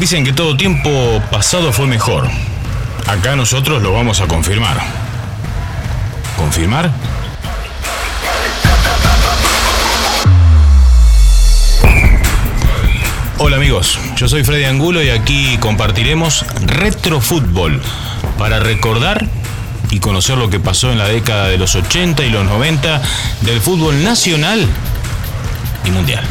Dicen que todo tiempo pasado fue mejor. Acá nosotros lo vamos a confirmar. ¿Confirmar? Hola amigos, yo soy Freddy Angulo y aquí compartiremos Retrofútbol para recordar y conocer lo que pasó en la década de los 80 y los 90 del fútbol nacional y mundial.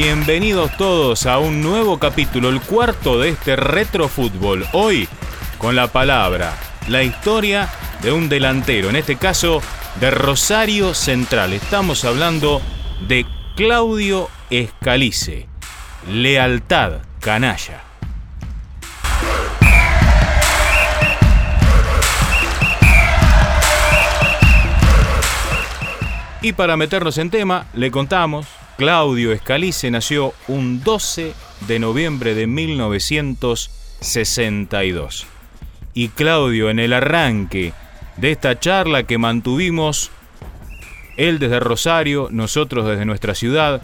Bienvenidos todos a un nuevo capítulo, el cuarto de este retrofútbol. Hoy con la palabra, la historia de un delantero, en este caso de Rosario Central. Estamos hablando de Claudio Escalice. Lealtad, canalla. Y para meternos en tema, le contamos Claudio Escalice nació un 12 de noviembre de 1962. Y Claudio, en el arranque de esta charla que mantuvimos, él desde Rosario, nosotros desde nuestra ciudad,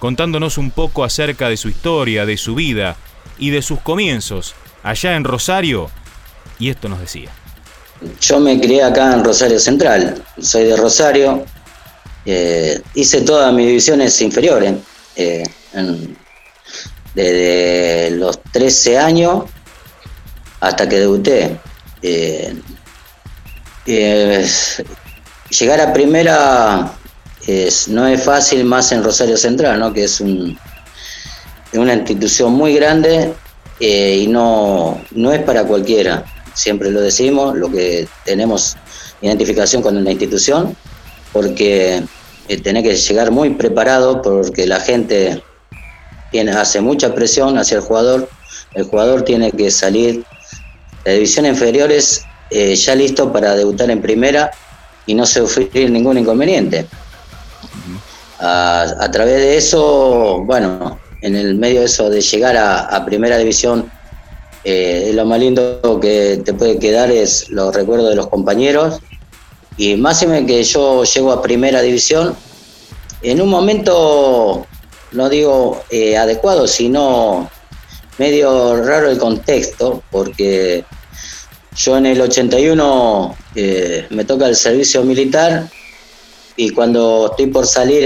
contándonos un poco acerca de su historia, de su vida y de sus comienzos allá en Rosario, y esto nos decía. Yo me crié acá en Rosario Central, soy de Rosario, eh, hice todas mis divisiones inferiores. Eh, desde los 13 años hasta que debuté. Eh, llegar a primera no es fácil más en Rosario Central, ¿no? que es una institución muy grande y no, no es para cualquiera. Siempre lo decimos, lo que tenemos identificación con la institución porque eh, tenés que llegar muy preparado porque la gente tiene, hace mucha presión hacia el jugador, el jugador tiene que salir. De divisiones inferiores eh, ya listo para debutar en primera y no sufrir ningún inconveniente. A, través de eso, bueno, en el medio de eso de llegar a, primera división, eh, lo más lindo que te puede quedar es los recuerdos de los compañeros y máxime que yo llego a primera división, en un momento, no digo eh, adecuado, sino medio raro el contexto, porque yo en el 81 eh, me toca el servicio militar y cuando estoy por salir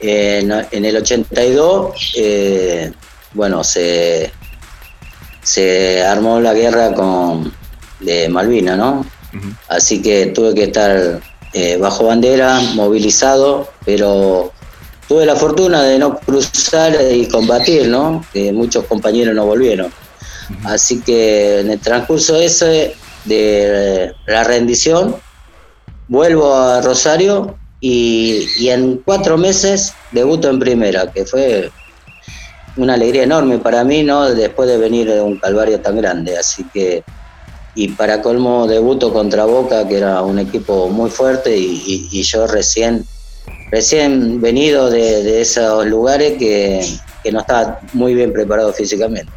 en, el 82, eh, bueno, se, se armó la guerra con, de Malvina, ¿no? Así que tuve que estar eh, bajo bandera, movilizado, pero tuve la fortuna de no cruzar y combatir, ¿no? Que muchos compañeros no volvieron. Así que en el transcurso ese de la rendición, vuelvo a Rosario y, y, en cuatro meses debuto en primera, que fue una alegría enorme para mí, ¿no? Después de venir de un calvario tan grande. Así que y para colmo debuto contra Boca, que era un equipo muy fuerte y, yo recién, recién venido de, esos lugares que, que, no estaba muy bien preparado físicamente.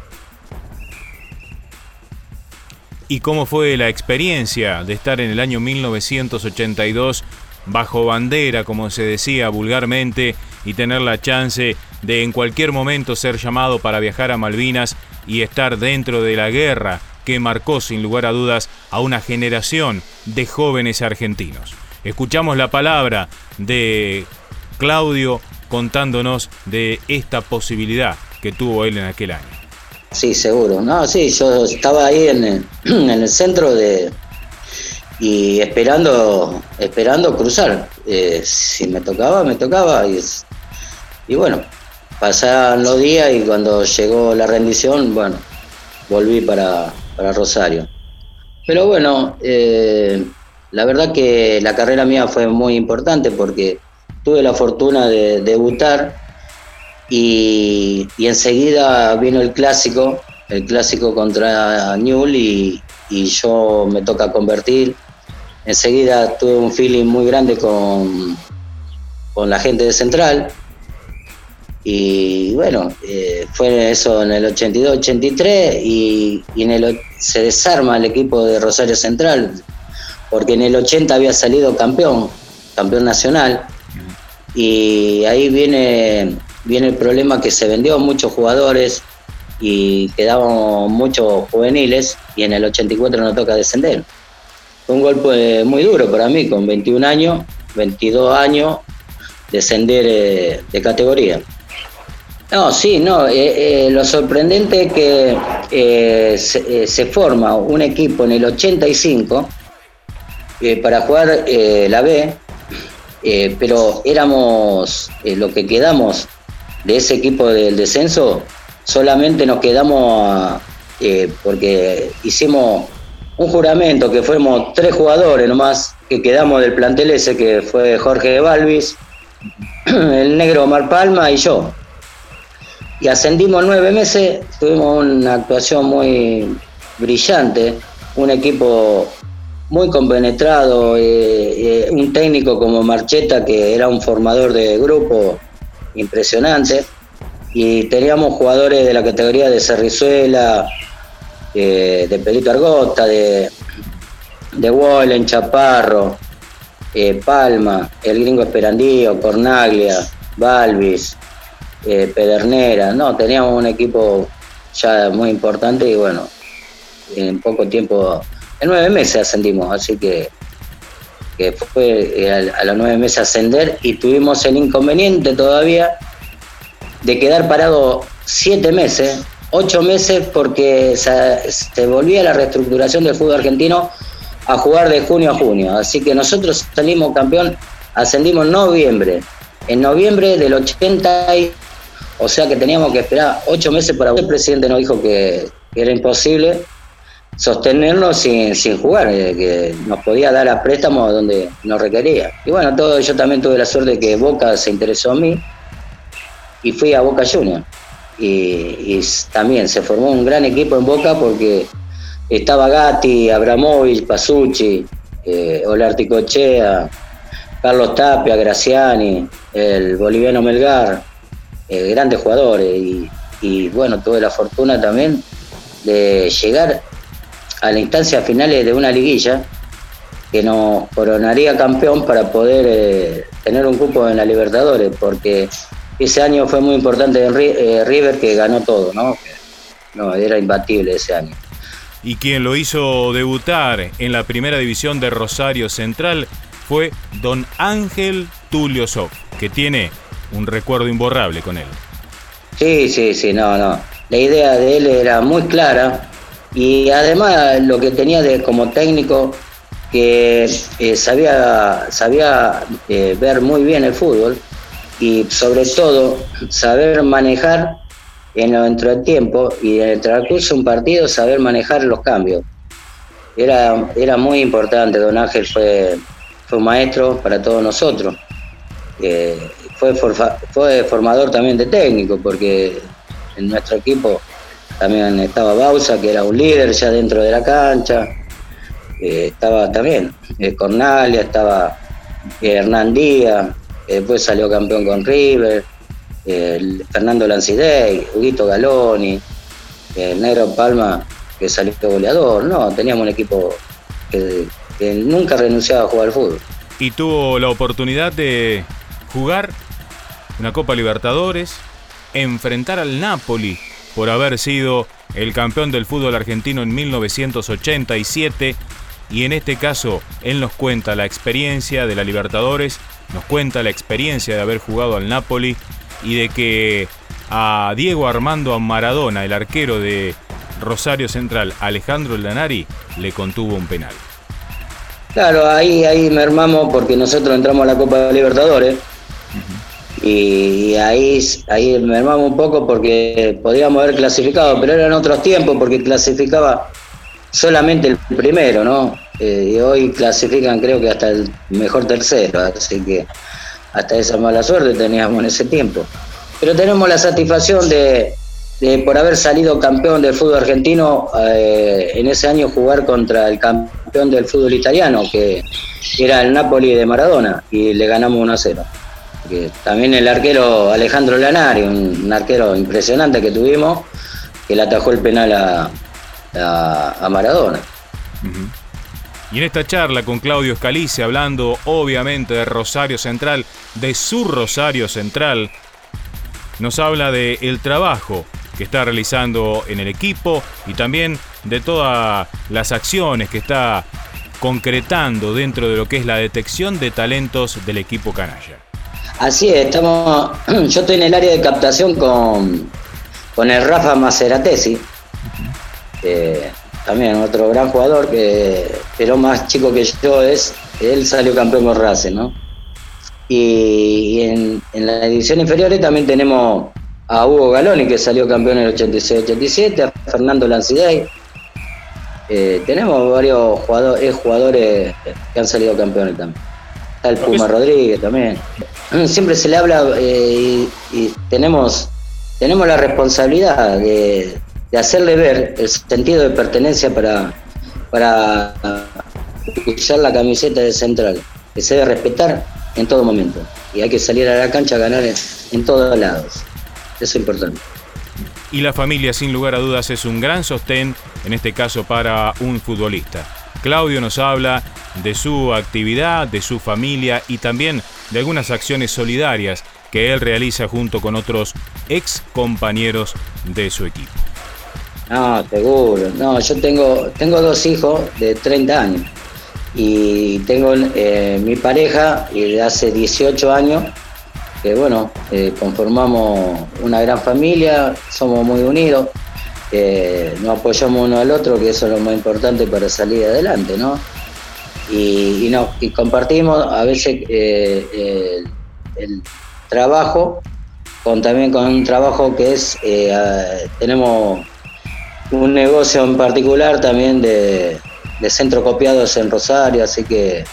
¿Y cómo fue la experiencia de estar en el año 1982 bajo bandera, como se decía vulgarmente, y tener la chance de en cualquier momento ser llamado para viajar a Malvinas y estar dentro de la guerra que marcó sin lugar a dudas a una generación de jóvenes argentinos. Escuchamos la palabra de Claudio contándonos de esta posibilidad que tuvo él en aquel año. Sí, seguro. No, sí, yo estaba ahí en el, en el centro de y esperando esperando cruzar. Eh, si me tocaba, me tocaba y, y bueno, pasaban los días y cuando llegó la rendición, bueno, volví para, para Rosario. Pero bueno, eh, la verdad que la carrera mía fue muy importante porque tuve la fortuna de debutar y, enseguida vino el clásico, el clásico contra Newell y, y yo me toca convertir. Enseguida tuve un feeling muy grande con, con la gente de Central. Y bueno, eh, fue eso en el 82-83 y, en el, se desarma el equipo de Rosario Central, porque en el 80 había salido campeón, campeón nacional, y ahí viene, viene el problema que se vendió muchos jugadores y quedaban muchos juveniles y en el 84 nos toca descender. Fue un golpe muy duro para mí, con 21 años, 22 años, descender eh, de categoría. No, sí, no. Eh, eh, lo sorprendente es que se, forma un equipo en el 85 para jugar la B, pero éramos lo que quedamos de ese equipo del descenso, solamente nos quedamos porque hicimos un juramento que fuimos tres jugadores nomás que quedamos del plantel ese, que fue Jorge Balvis, el negro Omar Palma y yo. Y ascendimos nueve meses, tuvimos una actuación muy brillante, un equipo muy compenetrado, eh, eh, un técnico como Marcheta que era un formador de grupo impresionante, y teníamos jugadores de la categoría de Cerrizuela, de Pelito Argota, de, de Wallen, Chaparro, eh, Palma, el gringo Esperandío, Cornaglia, Balvis, eh, Pedernera, no, teníamos un equipo ya muy importante y bueno, en poco tiempo, en nueve meses ascendimos, así que, fue a, a los nueve meses ascender y tuvimos el inconveniente todavía de quedar parado siete meses ocho meses porque se, volvía la reestructuración del fútbol argentino a jugar de junio a junio. Así que nosotros salimos campeón, ascendimos en noviembre. En noviembre del 80, o sea que teníamos que esperar ocho meses para... El presidente nos dijo que, era imposible sostenernos sin, sin jugar, eh, que nos podía dar a préstamo donde nos requería. Y bueno, todo yo también tuve la suerte de que Boca se interesó en mí y fui a Boca Juniors y, también se formó un gran equipo en Boca porque estaba Gatti, Abramovich, Pasucci, eh, Olarticochea, Carlos Tapia, Graciani, el boliviano Melgar, eh, grandes jugadores y, bueno, tuve la fortuna también de llegar a la instancia finales de una liguilla que nos coronaría campeón para poder eh, tener un cupo en la Libertadores, porque ese año fue muy importante en eh, River que ganó todo, ¿no? No, era imbatible ese año. Y quien lo hizo debutar en la primera división de Rosario Central fue don Ángel Tulio Sof, que tiene un recuerdo imborrable con él. Sí, sí, sí, no, no. La idea de él era muy clara y además lo que tenía de como técnico que eh, sabía, sabía eh, ver muy bien el fútbol y sobre todo saber manejar en del tiempo y en el transcurso de un partido saber manejar los cambios. Era, era muy importante, don Ángel fue, fue un maestro para todos nosotros. Eh, fue, fue formador también de técnico, porque en nuestro equipo también estaba Bausa, que era un líder ya dentro de la cancha. Eh, estaba también eh, Cornalia, estaba Hernán Díaz, después salió campeón con River, Fernando Lancidey, Huguito Galoni, el Negro Palma, que salió goleador. No, teníamos un equipo que, nunca renunciaba a jugar al fútbol. Y tuvo la oportunidad de jugar una Copa Libertadores, enfrentar al Napoli por haber sido el campeón del fútbol argentino en 1987 y en este caso él nos cuenta la experiencia de la Libertadores nos cuenta la experiencia de haber jugado al Napoli y de que a Diego Armando Maradona, el arquero de Rosario Central, Alejandro Lanari, le contuvo un penal. Claro, ahí, ahí mermamos porque nosotros entramos a la Copa de Libertadores y ahí, ahí mermamos un poco porque podíamos haber clasificado, pero eran otros tiempos porque clasificaba solamente el primero, ¿no? Eh, y hoy clasifican creo que hasta el mejor tercero, así que hasta esa mala suerte teníamos en ese tiempo. Pero tenemos la satisfacción de, por haber salido campeón del fútbol argentino, eh, en ese año jugar contra el campeón del fútbol italiano, que era el Napoli de Maradona, y le ganamos 1 a 0. También el arquero Alejandro Lanari, un, arquero impresionante que tuvimos, que le atajó el penal a, Maradona. Y en esta charla con Claudio Escalice, hablando obviamente de Rosario Central, de su Rosario Central, nos habla de el trabajo que está realizando en el equipo y también de todas las acciones que está concretando dentro de lo que es la detección de talentos del equipo canalla. Así es, estamos, yo estoy en el área de captación con, con el Rafa Maceratesi, también otro gran jugador que pero más chico que yo es, él salió campeón con Racing, ¿no? Y, en, en la división inferior también tenemos a Hugo Galoni, que salió campeón en el 86-87, a Fernando Lancidey. Eh, tenemos varios jugadores, jugadores que han salido campeones también. Está el Puma Rodríguez también. Siempre se le habla eh, y, tenemos, tenemos la responsabilidad de, hacerle ver el sentido de pertenencia para, para usar la camiseta de central, que se debe respetar en todo momento. Y hay que salir a la cancha a ganar en todos lados. Eso es importante. Y la familia, sin lugar a dudas, es un gran sostén, en este caso para un futbolista. Claudio nos habla de su actividad, de su familia y también de algunas acciones solidarias que él realiza junto con otros ex compañeros de su equipo. No, seguro. No, yo tengo, tengo dos hijos de 30 años y tengo eh, mi pareja de hace 18 años que bueno, eh, conformamos una gran familia, somos muy unidos, eh, nos apoyamos uno al otro, que eso es lo más importante para salir adelante, ¿no? Y, y, compartimos a veces eh, el, trabajo con también con un trabajo que es, tenemos un negocio en particular también de, de centro copiados en Rosario, así que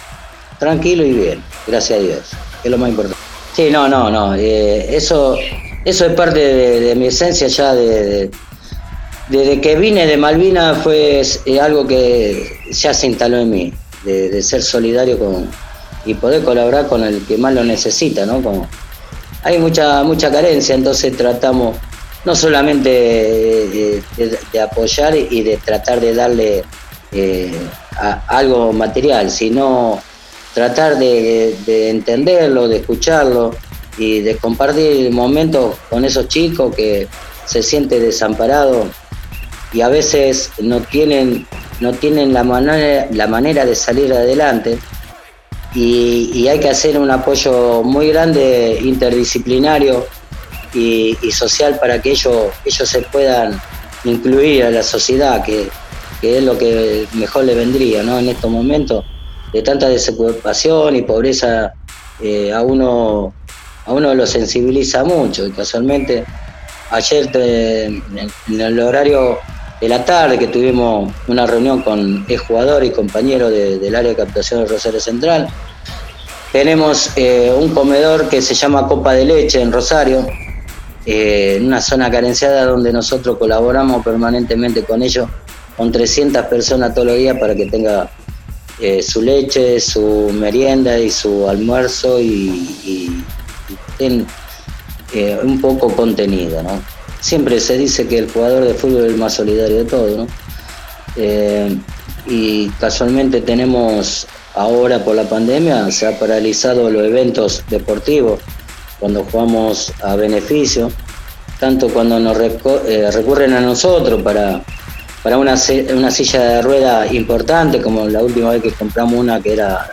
tranquilo y bien, gracias a Dios, que es lo más importante. Sí, no, no, no. Eh, eso, eso es parte de, mi esencia ya de, desde que vine de Malvinas fue algo que ya se instaló en mí, de, ser solidario con y poder colaborar con el que más lo necesita, ¿no? Como, hay mucha mucha carencia, entonces tratamos no solamente de, apoyar y de tratar de darle eh, algo material, sino tratar de, entenderlo, de escucharlo y de compartir momentos con esos chicos que se sienten desamparados y a veces no tienen, no tienen la, manera, la manera de salir adelante y, hay que hacer un apoyo muy grande interdisciplinario y, social para que ellos, ellos se puedan incluir a la sociedad, que, que es lo que mejor le vendría ¿no? en estos momentos de tanta desocupación y pobreza eh, a uno a uno lo sensibiliza mucho y casualmente ayer en, el horario de la tarde que tuvimos una reunión con el jugador y compañero del área de captación de Rosario Central tenemos eh, un comedor que se llama Copa de Leche en Rosario eh, en una zona carenciada donde nosotros colaboramos permanentemente con ellos con 300 personas todos los días para que tenga eh, su leche, su merienda y su almuerzo y, eh, un poco contenido, ¿no? Siempre se dice que el jugador de fútbol es el más solidario de todos, ¿no? Eh, y casualmente tenemos ahora por la pandemia se ha paralizado los eventos deportivos cuando jugamos a beneficio, tanto cuando nos recurren a nosotros para para una, una silla de rueda importante, como la última vez que compramos una que era,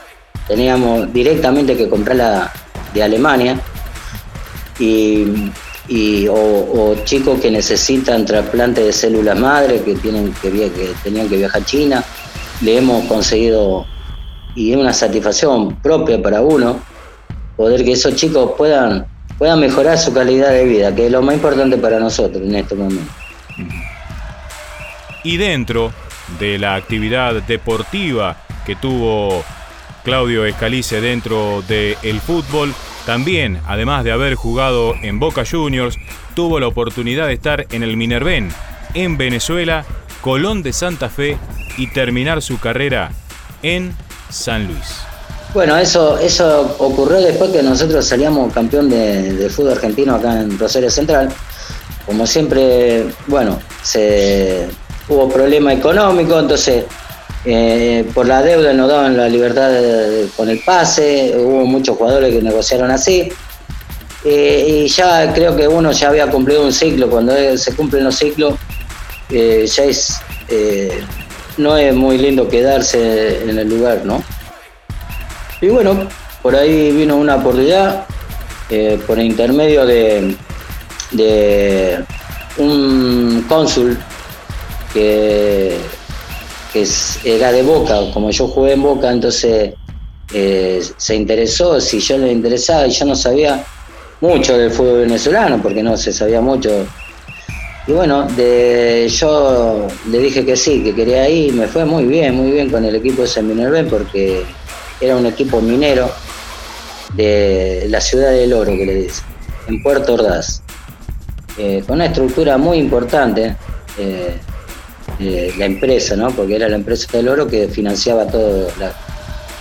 teníamos directamente que comprarla de Alemania, y, o, chicos que necesitan trasplante de células madre, que, tienen que, que tenían que viajar a China, le hemos conseguido, y es una satisfacción propia para uno, poder que esos chicos puedan, puedan mejorar su calidad de vida, que es lo más importante para nosotros en este momento. Y dentro de la actividad deportiva que tuvo Claudio Escalice dentro del fútbol, También, además de haber jugado en Boca Juniors, tuvo la oportunidad de estar en el Minerven, en Venezuela, Colón de Santa Fe y terminar su carrera en San Luis. Bueno, eso, eso ocurrió después que nosotros salíamos campeón de, fútbol argentino acá en Rosario Central. Como siempre, bueno, se, hubo problema económico, entonces eh, por la deuda nos daban la libertad con el pase, hubo muchos jugadores que negociaron así. Eh, y ya creo que uno ya había cumplido un ciclo, cuando se cumplen los ciclos, eh, ya es, no es muy lindo quedarse en el lugar, ¿no? Y bueno, por ahí vino una oportunidad por intermedio de un cónsul que, era de Boca, como yo jugué en Boca, entonces eh, se interesó si yo le interesaba y yo no sabía mucho del fútbol venezolano porque no se sabía mucho. Y bueno, de, yo le dije que sí, que quería ir, me fue muy bien, muy bien con el equipo de San porque era un equipo minero de la ciudad del oro, que le dicen, en Puerto Ordaz, eh, con una estructura muy importante, eh, eh, la empresa, ¿no? porque era la empresa del oro que financiaba todo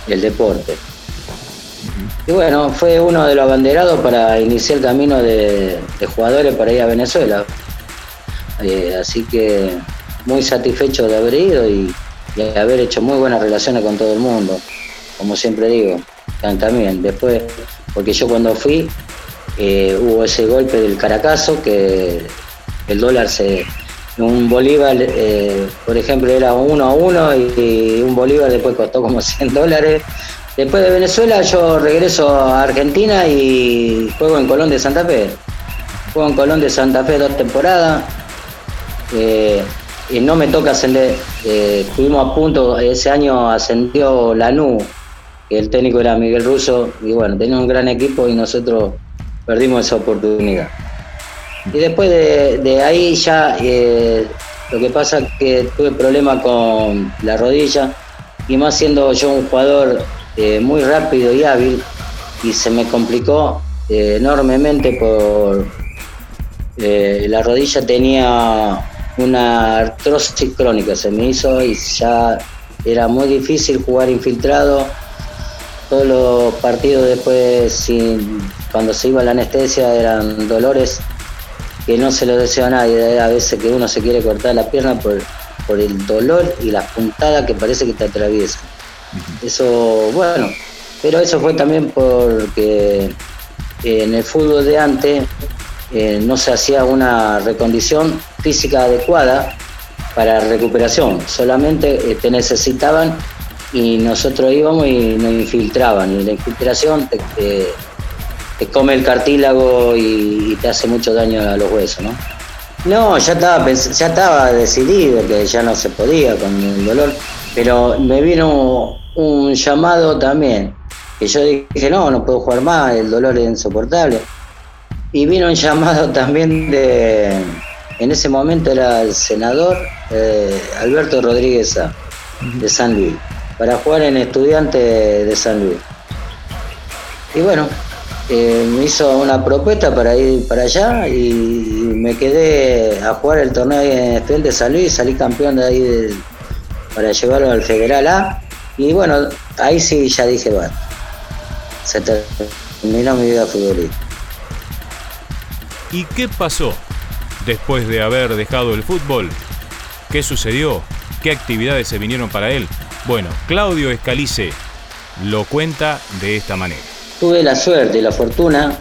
el deporte. Y bueno, fue uno de los abanderados para iniciar el camino de, jugadores para ir a Venezuela. así que muy satisfecho de haber ido y, y haber hecho muy buenas relaciones con todo el mundo como siempre digo, también. Después, porque yo cuando fui, eh, hubo ese golpe del Caracazo, que el dólar se. Un bolívar, eh, por ejemplo, era uno a uno y un bolívar después costó como 100 dólares. Después de Venezuela yo regreso a Argentina y juego en Colón de Santa Fe. Juego en Colón de Santa Fe dos temporadas. Eh, y no me toca ascender. estuvimos a punto, ese año ascendió Lanú el técnico era Miguel Russo y bueno, tenía un gran equipo y nosotros perdimos esa oportunidad. Y después de, ahí ya eh, lo que pasa es que tuve problemas con la rodilla y más siendo yo un jugador eh, muy rápido y hábil y se me complicó eh, enormemente por la rodilla tenía una artrosis crónica, se me hizo y ya era muy difícil jugar infiltrado. Todos los partidos después, cuando se iba la anestesia, eran dolores que no se lo desea a nadie. A veces que uno se quiere cortar la pierna por, por el dolor y la puntada que parece que te atraviesa. Eso, bueno, pero eso fue también porque eh, en el fútbol de antes eh, no se hacía una recondición física adecuada para recuperación, solamente eh, te necesitaban y nosotros íbamos y nos infiltraban y la infiltración te, come el cartílago y, te hace mucho daño a los huesos, ¿no? No, ya estaba, ya estaba decidido que ya no se podía con el dolor, pero me vino un llamado también, que yo dije, no, no puedo jugar más, el dolor es insoportable. Y vino un llamado también de, en ese momento era el senador eh, Alberto Rodríguez de San Luis para jugar en Estudiante de San Luis. Y bueno, me hizo una propuesta para ir para allá y me quedé a jugar el torneo en Estudiante de San Luis, salí campeón de ahí para llevarlo al Federal A. Y bueno, ahí sí ya dije, bueno, se terminó mi vida futbolista. ¿Y qué pasó después de haber dejado el fútbol? ¿Qué sucedió? ¿Qué actividades se vinieron para él? Bueno, Claudio Escalice lo cuenta de esta manera. Tuve la suerte y la fortuna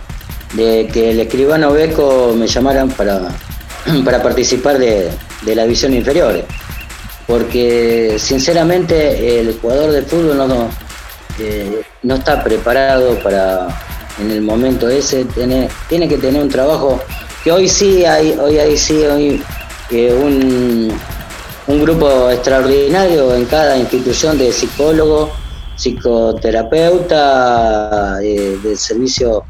de que el escribano Beco me llamaran para, para participar de, la división inferior. Porque sinceramente el jugador de fútbol no, eh, no está preparado para en el momento ese, tiene, tiene que tener un trabajo que hoy sí hay, hoy hay sí hoy, eh, un, un grupo extraordinario en cada institución de psicólogo, psicoterapeuta, eh, de, servicio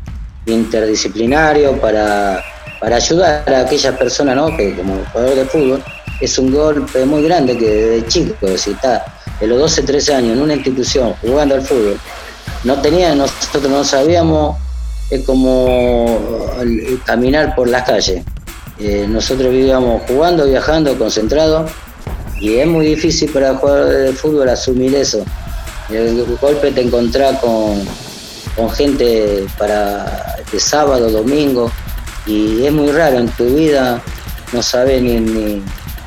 interdisciplinario para, ayudar a aquellas personas que como jugador de fútbol es un golpe muy grande que desde chico, si está de los 12, 13 años en una institución jugando al fútbol, no tenía, nosotros no sabíamos es como caminar por las calles. Eh, nosotros vivíamos jugando, viajando, concentrados, y es muy difícil para el jugador de fútbol asumir eso. El golpe te encontrás con, con gente para de sábado, domingo, y es muy raro en tu vida, no sabes ni,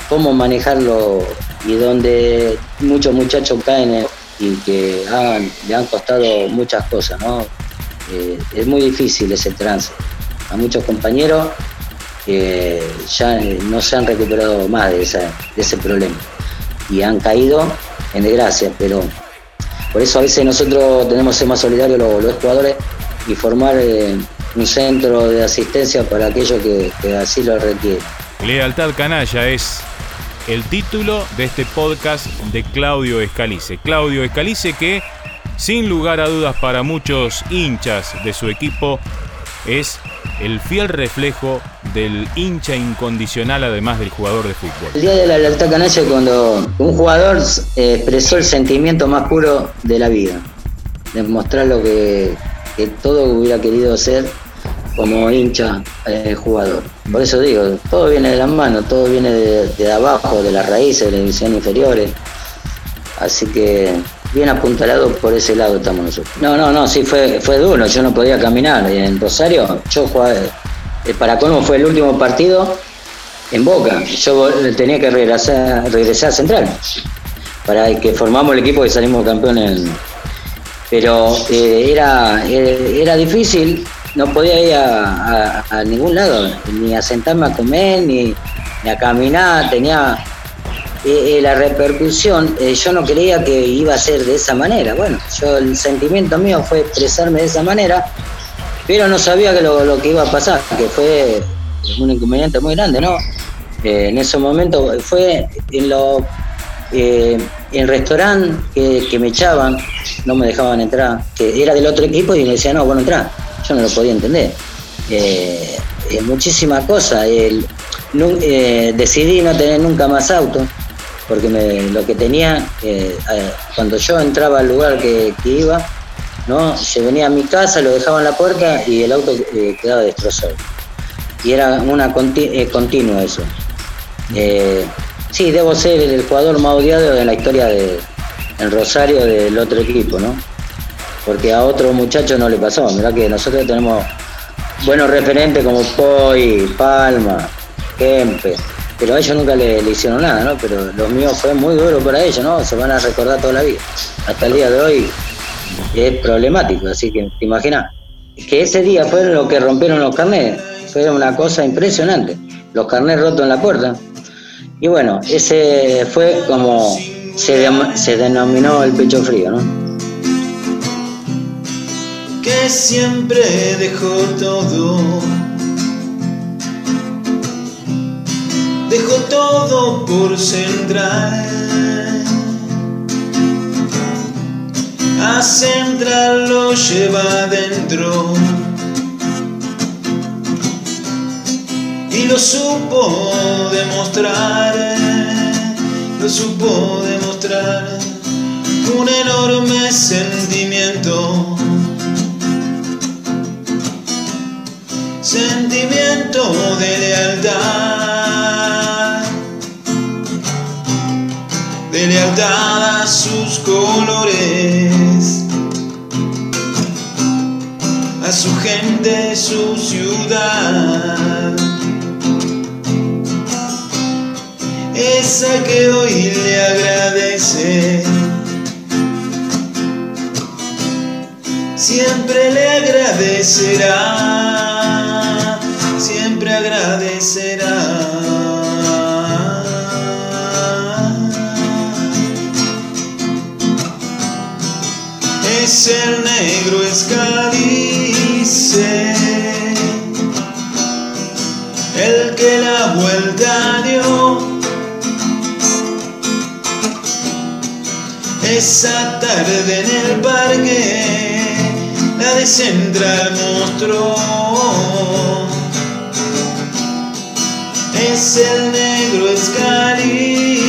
cómo manejarlo y donde muchos muchachos caen y que le han costado muchas cosas, ¿no? Eh, es muy difícil ese trance. A muchos compañeros que ya no se han recuperado más de, ese problema y han caído en desgracia, pero por eso a veces nosotros tenemos que ser más solidarios los, jugadores y formar eh, un centro de asistencia para aquellos que, que así lo requieren. Lealtad Canalla es el título de este podcast de Claudio Escalice. Claudio Escalice que sin lugar a dudas para muchos hinchas de su equipo, es el fiel reflejo del hincha incondicional además del jugador de fútbol. El día de la lealtad canalla cuando un jugador eh, expresó el sentimiento más puro de la vida, demostrar lo que, todo hubiera querido ser como hincha eh, jugador. Por eso digo, todo viene de las manos, todo viene de, de abajo, de las raíces, de las divisiones inferiores. Así que bien apuntalado por ese lado estamos nosotros. No, no, no, sí fue, fue duro, yo no podía caminar. En Rosario, yo jugaba, eh, para cómo fue el último partido en Boca. Yo tenía que regresar, regresar a Central para que formamos el equipo y salimos campeones. Pero eh, era, eh, era difícil, no podía ir a, ningún lado, ni a sentarme a comer, ni a caminar, tenía eh, la repercusión, eh, yo no creía que iba a ser de esa manera. Bueno, yo el sentimiento mío fue expresarme de esa manera, pero no sabía que lo, que iba a pasar, que fue un inconveniente muy grande, ¿no? Eh, en ese momento fue en lo en restaurante que, me echaban, no me dejaban entrar, que era del otro equipo y me decían, no, bueno, entra. Yo no lo podía entender. muchísimas cosas. decidí no tener nunca más auto porque lo que tenía, eh, eh, cuando yo entraba al lugar que, iba, ¿no? se venía a mi casa, lo dejaba en la puerta y el auto eh, quedaba destrozado. Y era una continua eso. sí, debo ser el jugador más odiado de la historia del Rosario del otro equipo, ¿no? Porque a otro muchacho no le pasó. Mirá que nosotros tenemos buenos referentes como Poi, Palma, Kempe pero a ellos nunca le, hicieron nada, ¿no? Pero lo mío fue muy duro para ellos, ¿no? Se van a recordar toda la vida. Hasta el día de hoy es problemático, así que te imaginas. Que ese día fueron los que rompieron los carnets, fue una cosa impresionante. Los carnets rotos en la puerta. Y bueno, ese fue como se, se denominó el pecho frío, ¿no? Que siempre dejó todo Dejo todo por central. A central lo lleva adentro. Y lo supo demostrar, lo supo demostrar un enorme sentimiento. Sentimiento de lealtad. De lealtad a sus colores, a su gente, su ciudad. Esa que hoy le agradece, siempre le agradecerá, siempre agradecerá. El negro escalice, el que la vuelta dio. Esa tarde en el parque, la de Central mostró. Es el negro escalice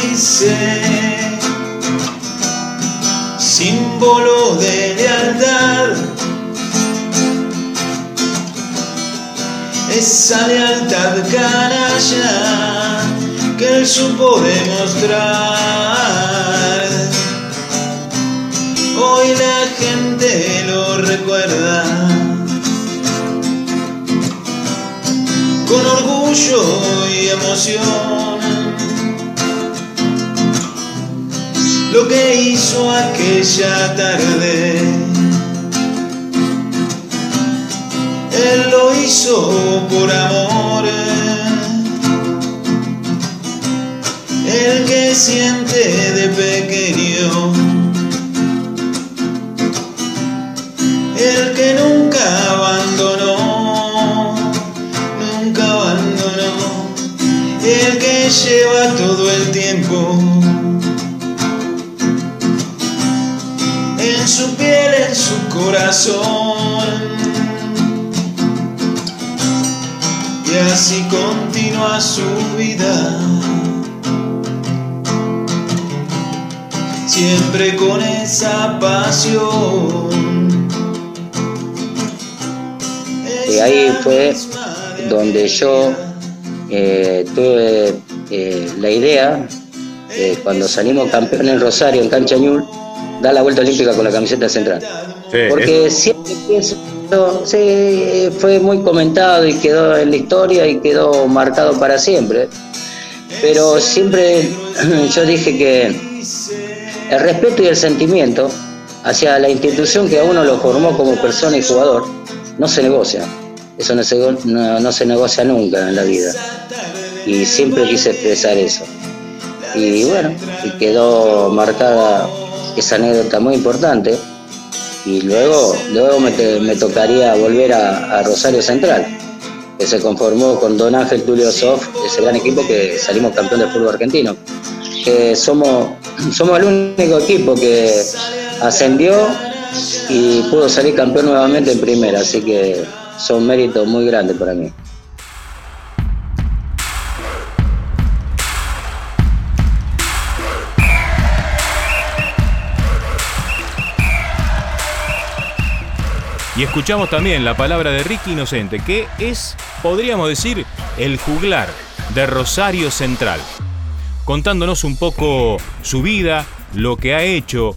símbolo de lealtad esa lealtad canalla que él supo demostrar. Hoy la gente lo recuerda con orgullo y emoción. Lo que hizo aquella tarde, él lo hizo por amor. El que siente de pequeño, el que nunca abandonó, nunca abandonó, el que lleva todo el tiempo en su corazón. Y así continúa su vida. Siempre con esa pasión. Y ahí fue donde yo eh, tuve eh, la idea, eh, cuando salimos campeón en Rosario, en Cancha Ñul, dar la vuelta olímpica con la camiseta central. Sí, Porque siempre pienso, sí, fue muy comentado y quedó en la historia y quedó marcado para siempre. Pero siempre yo dije que el respeto y el sentimiento hacia la institución que a uno lo formó como persona y jugador no se negocia. Eso no se, no, no se negocia nunca en la vida. Y siempre quise expresar eso. Y bueno, y quedó marcada esa anécdota muy importante. Y luego, luego me, te- me tocaría volver a, a Rosario Central, que se conformó con Don Ángel Tulio Sof, ese gran equipo que salimos campeón del fútbol argentino. Que somos, somos el único equipo que ascendió y pudo salir campeón nuevamente en primera, así que son méritos muy grandes para mí. Y escuchamos también la palabra de Ricky Inocente, que es, podríamos decir, el juglar de Rosario Central, contándonos un poco su vida, lo que ha hecho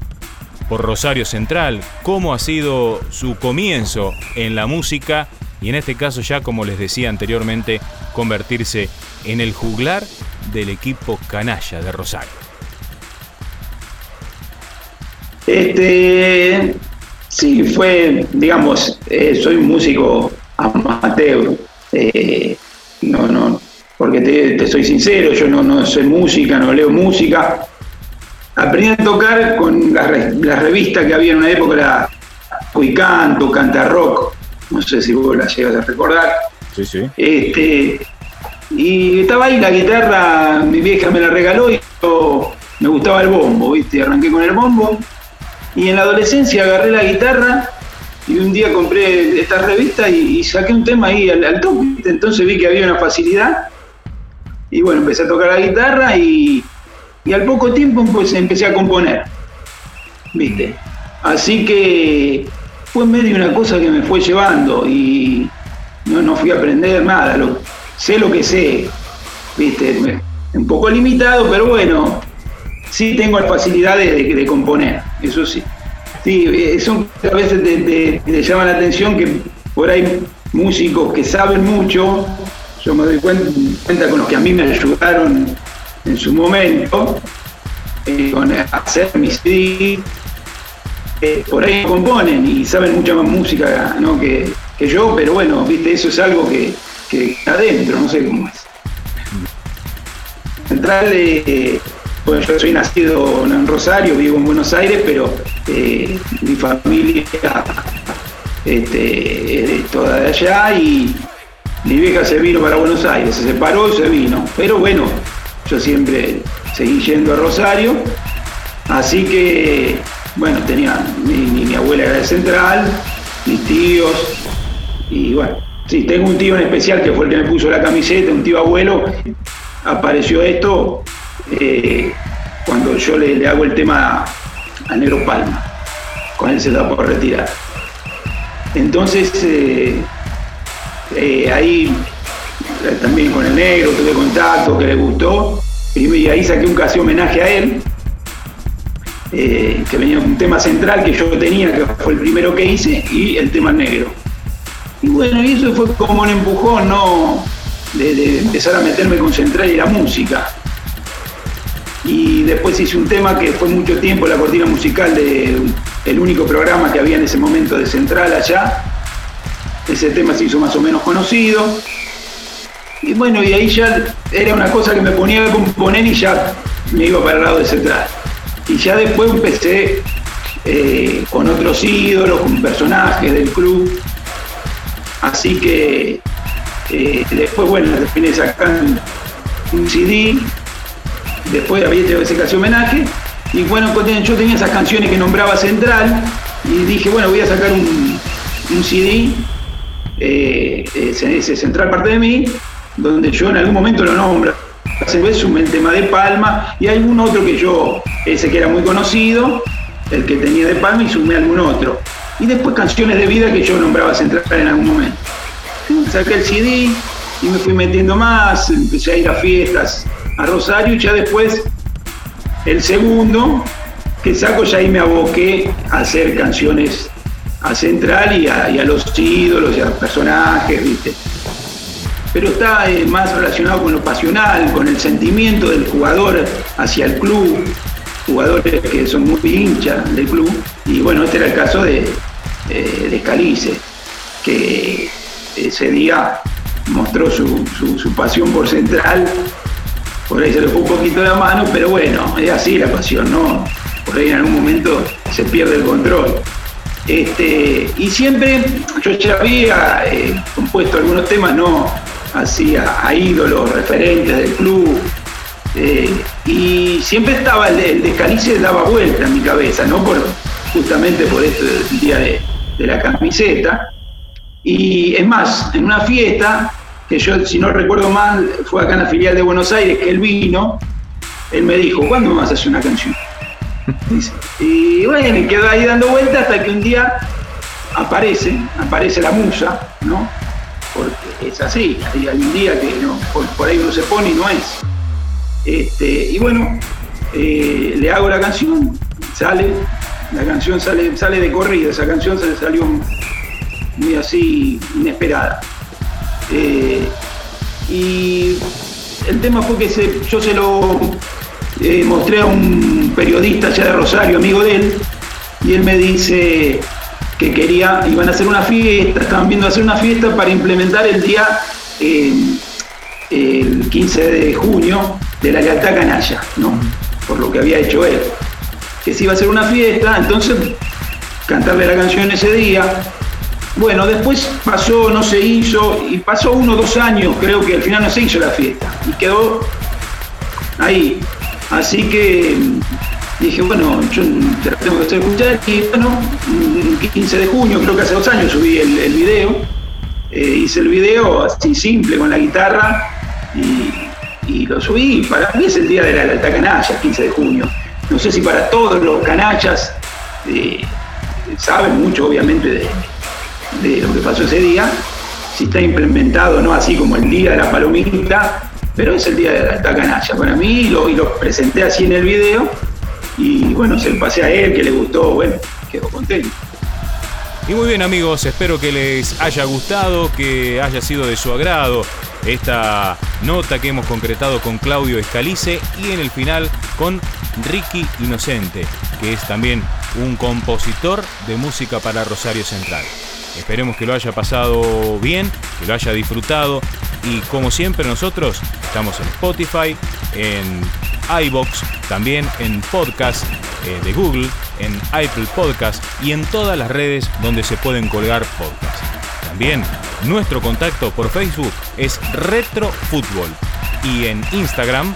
por Rosario Central, cómo ha sido su comienzo en la música y en este caso ya, como les decía anteriormente, convertirse en el juglar del equipo canalla de Rosario. Este, sí, fue, digamos, eh, soy un músico amateur. eh, no, no, porque te, te soy sincero, yo no, no sé música, no leo música. Aprendí a tocar con la, re- la revista que había en una época, era Cuicanto, Canta Rock, no sé si vos la llegas a recordar. Sí, sí. Este, y estaba ahí la guitarra, mi vieja me la regaló y yo me gustaba el bombo, ¿viste? Arranqué con el bombo. Y en la adolescencia agarré la guitarra y un día compré esta revista y, saqué un tema ahí al, al toque. Entonces vi que había una facilidad. Y bueno, empecé a tocar la guitarra y, y al poco tiempo pues, empecé a componer. ¿Viste? Así que fue medio una cosa que me fue llevando y no, no fui a aprender nada. Lo, sé lo que sé, ¿viste? Un poco limitado, pero bueno, sí tengo la facilidad de componer, eso sí. Sí, eh, son a veces te, te- llama la atención que por ahí músicos que saben mucho, yo me doy cuen- cuenta, con los que a mí me ayudaron en su momento, eh, con hacer mis CD, eh, por ahí componen y saben mucha más música ¿no? que, que yo, pero bueno, viste, eso es algo que, que adentro, no sé cómo es. Central, eh, bueno, yo soy nacido en Rosario, vivo en Buenos Aires, pero eh, mi familia este, es toda de allá y mi vieja se vino para Buenos Aires, se separó se vino. Pero bueno, yo siempre seguí yendo a Rosario, así que, bueno, tenía mi- mi abuela era de Central, mis tíos, y bueno, sí, tengo un tío en especial que fue el que me puso la camiseta, un tío abuelo. Apareció esto eh, cuando yo le, hago el tema a Negro Palma. Con él se da por retirar. Entonces, eh, eh, ahí también con el negro tuve contacto, que le gustó, y ahí saqué un casi homenaje a él, que venía un tema central que yo tenía, que fue el primero que hice, y el tema negro. Y bueno, y eso fue como un empujón, ¿no? De, empezar a meterme con central y la música. Y después hice un tema que fue mucho tiempo la cortina musical del único programa que había en ese momento de central allá. Ese tema se hizo más o menos conocido. Y bueno, y ahí ya era una cosa que me ponía a componer y ya me iba para el lado de central. Y ya después empecé eh, con otros ídolos, con personajes del club. Así que eh, después, bueno, terminé sacando un CD. Después había hecho ese casi homenaje. Y bueno, yo tenía esas canciones que nombraba Central. Y dije, bueno, voy a sacar un, CD. Eh, ese, Central parte de mí. Donde yo en algún momento lo nombro. Es un tema de Palma y algún otro que yo, ese que era muy conocido, el que tenía de Palma y sumé algún otro. Y después canciones de vida que yo nombraba central en algún momento. Saqué el CD y me fui metiendo más, empecé a ir a fiestas a Rosario y ya después el segundo que saco ya ahí me aboqué a hacer canciones a Central y a, los ídolos y a los personajes, ¿viste? pero está eh, más relacionado con lo pasional, con el sentimiento del jugador hacia el club, jugadores que son muy hinchas del club, y bueno, este era el caso de, de Scalice, que ese día mostró su, pasión por Central, por ahí se le fue un poquito la mano, pero bueno, es así la pasión, ¿no? Por ahí en algún momento se pierde el control. Este, y siempre yo ya había eh, compuesto algunos temas, no, así a, ídolos, referentes del club. Eh, y siempre estaba el el de daba vuelta en mi cabeza, ¿no? Por, justamente por esto del día de, la camiseta. Y es más, en una fiesta, que yo, si no recuerdo mal, fue acá en la filial de Buenos Aires, que él vino, él me dijo, ¿cuándo vas a hacer una canción? y bueno, quedó ahí dando vuelta hasta que un día aparece, aparece la musa, ¿no? porque es así, hay, un día que no, por, ahí uno se pone y no es. Este, y bueno, eh, le hago la canción, sale, la canción sale, sale de corrido, esa canción se le salió muy así inesperada. Eh, y el tema fue que yo se lo eh, mostré a un periodista allá de Rosario, amigo de él, y él me dice, que quería, iban a hacer una fiesta, estaban viendo hacer una fiesta para implementar el día, eh, el 15 de junio, de la lealtad canalla, ¿no? Por lo que había hecho él. Que se iba a hacer una fiesta, entonces cantarle la canción ese día. Bueno, después pasó, no se hizo, y pasó uno o dos años, creo que al final no se hizo la fiesta, y quedó ahí. Así que dije, bueno, yo te tengo que hacer escuchar y bueno, 15 de junio, creo que hace dos años subí el, video, eh, hice el video así simple con la guitarra y, lo subí. Para mí es el día de la alta canalla, 15 de junio. No sé si para todos los canallas eh, saben mucho obviamente de, de lo que pasó ese día, si está implementado no así como el día de la palomita, pero es el día de la alta canalla para mí lo, y lo presenté así en el video y bueno, se lo pasé a él, que le gustó, bueno, quedó contento. Y muy bien amigos, espero que les haya gustado, que haya sido de su agrado esta nota que hemos concretado con Claudio Escalice y en el final con Ricky Inocente, que es también un compositor de música para Rosario Central. Esperemos que lo haya pasado bien, que lo haya disfrutado y como siempre nosotros estamos en Spotify, en iBox, también en podcast eh, de Google, en Apple Podcast y en todas las redes donde se pueden colgar podcasts. También nuestro contacto por Facebook es RetroFútbol y en Instagram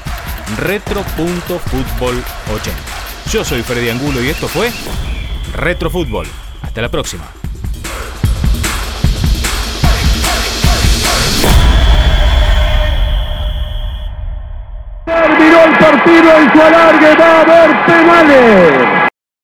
retro.futbol80. Yo soy Freddy Angulo y esto fue RetroFútbol. Hasta la próxima. Partido en su alargue, va a haber penales.